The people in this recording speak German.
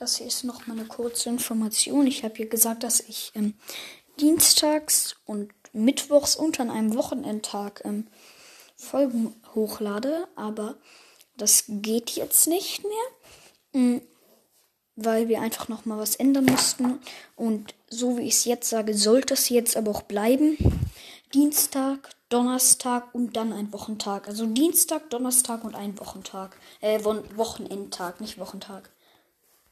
Das hier ist noch mal eine kurze Information. Ich habe hier gesagt, dass ich ähm, dienstags und mittwochs und an einem Wochenendtag ähm, Folgen hochlade, aber das geht jetzt nicht mehr, mm, weil wir einfach noch mal was ändern mussten und so wie ich es jetzt sage, sollte es jetzt aber auch bleiben. Dienstag, Donnerstag und dann ein Wochentag. Also Dienstag, Donnerstag und ein Wochentag. Äh, Wochenendtag, nicht Wochentag.